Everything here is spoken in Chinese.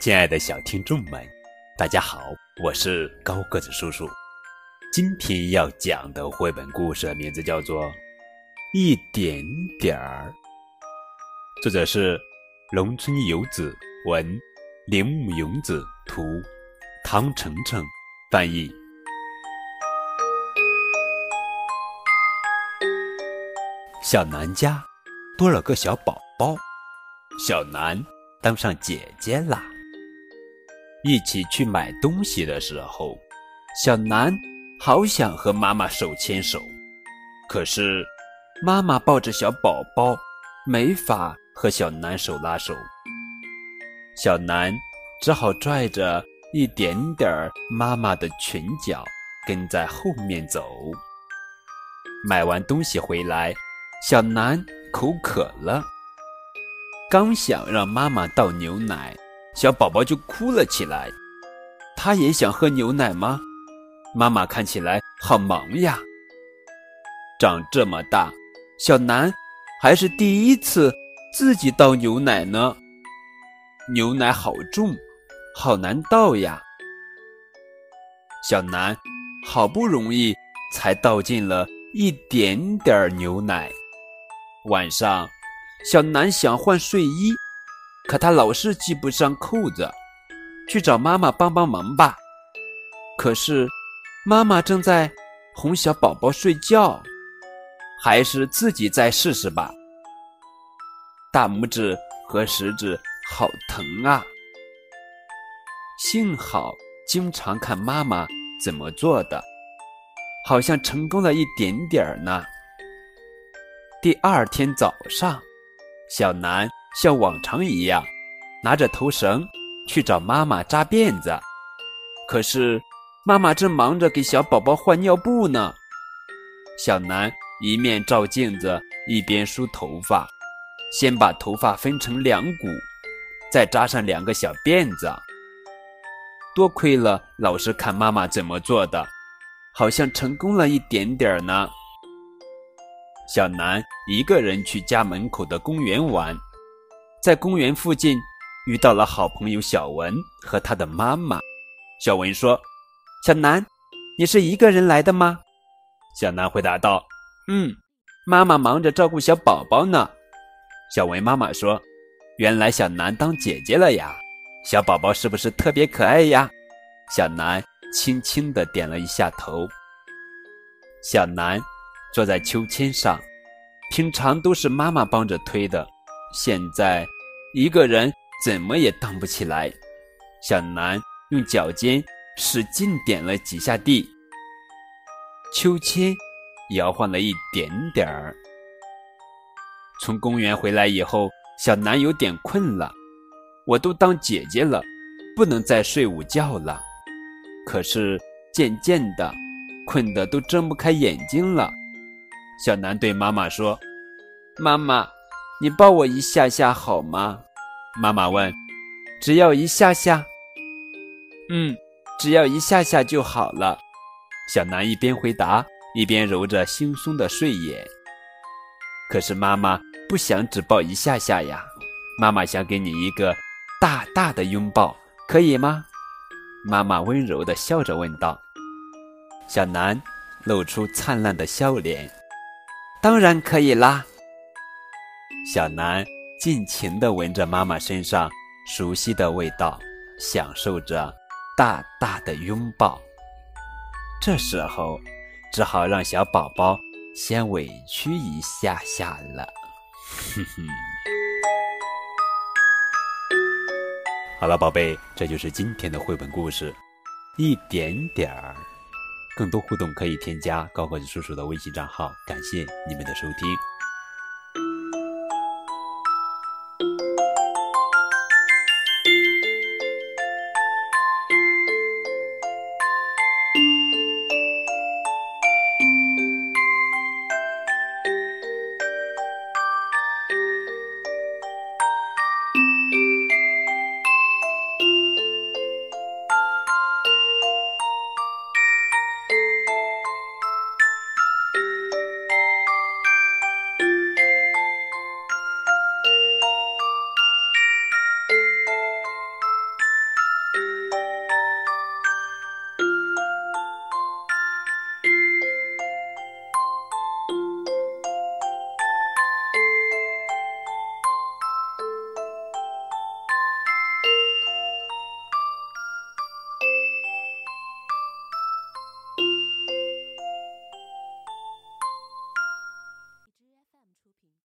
亲爱的小听众们，大家好，我是高个子叔叔。今天要讲的绘本故事名字叫做《一点点儿》，作者是农村游子文，铃木勇子图，唐程程翻译。小南家多了个小宝宝，小南当上姐姐啦。一起去买东西的时候，小南好想和妈妈手牵手，可是妈妈抱着小宝宝，没法和小南手拉手。小南只好拽着一点点妈妈的裙角，跟在后面走。买完东西回来，小南口渴了，刚想让妈妈倒牛奶。小宝宝就哭了起来，他也想喝牛奶吗？妈妈看起来好忙呀。长这么大，小南还是第一次自己倒牛奶呢。牛奶好重，好难倒呀。小南好不容易才倒进了一点点牛奶。晚上，小南想换睡衣。可他老是系不上扣子，去找妈妈帮帮忙吧。可是，妈妈正在哄小宝宝睡觉，还是自己再试试吧。大拇指和食指好疼啊！幸好经常看妈妈怎么做的，好像成功了一点点儿呢。第二天早上，小南。像往常一样，拿着头绳去找妈妈扎辫子，可是妈妈正忙着给小宝宝换尿布呢。小南一面照镜子，一边梳头发，先把头发分成两股，再扎上两个小辫子。多亏了老师看妈妈怎么做的，好像成功了一点点呢。小南一个人去家门口的公园玩。在公园附近遇到了好朋友小文和他的妈妈。小文说：“小南，你是一个人来的吗？”小南回答道：“嗯，妈妈忙着照顾小宝宝呢。”小文妈妈说：“原来小南当姐姐了呀，小宝宝是不是特别可爱呀？”小南轻轻的点了一下头。小南坐在秋千上，平常都是妈妈帮着推的。现在一个人怎么也荡不起来。小南用脚尖使劲点了几下地，秋千摇晃了一点点儿。从公园回来以后，小南有点困了。我都当姐姐了，不能再睡午觉了。可是渐渐的，困得都睁不开眼睛了。小南对妈妈说：“妈妈。”你抱我一下下好吗？妈妈问。只要一下下。嗯，只要一下下就好了。小南一边回答，一边揉着惺忪的睡眼。可是妈妈不想只抱一下下呀，妈妈想给你一个大大的拥抱，可以吗？妈妈温柔地笑着问道。小南露出灿烂的笑脸。当然可以啦。小南尽情地闻着妈妈身上熟悉的味道，享受着大大的拥抱。这时候，只好让小宝宝先委屈一下下了。哼哼。好了，宝贝，这就是今天的绘本故事，一点点儿。更多互动可以添加高个子叔叔的微信账号。感谢你们的收听。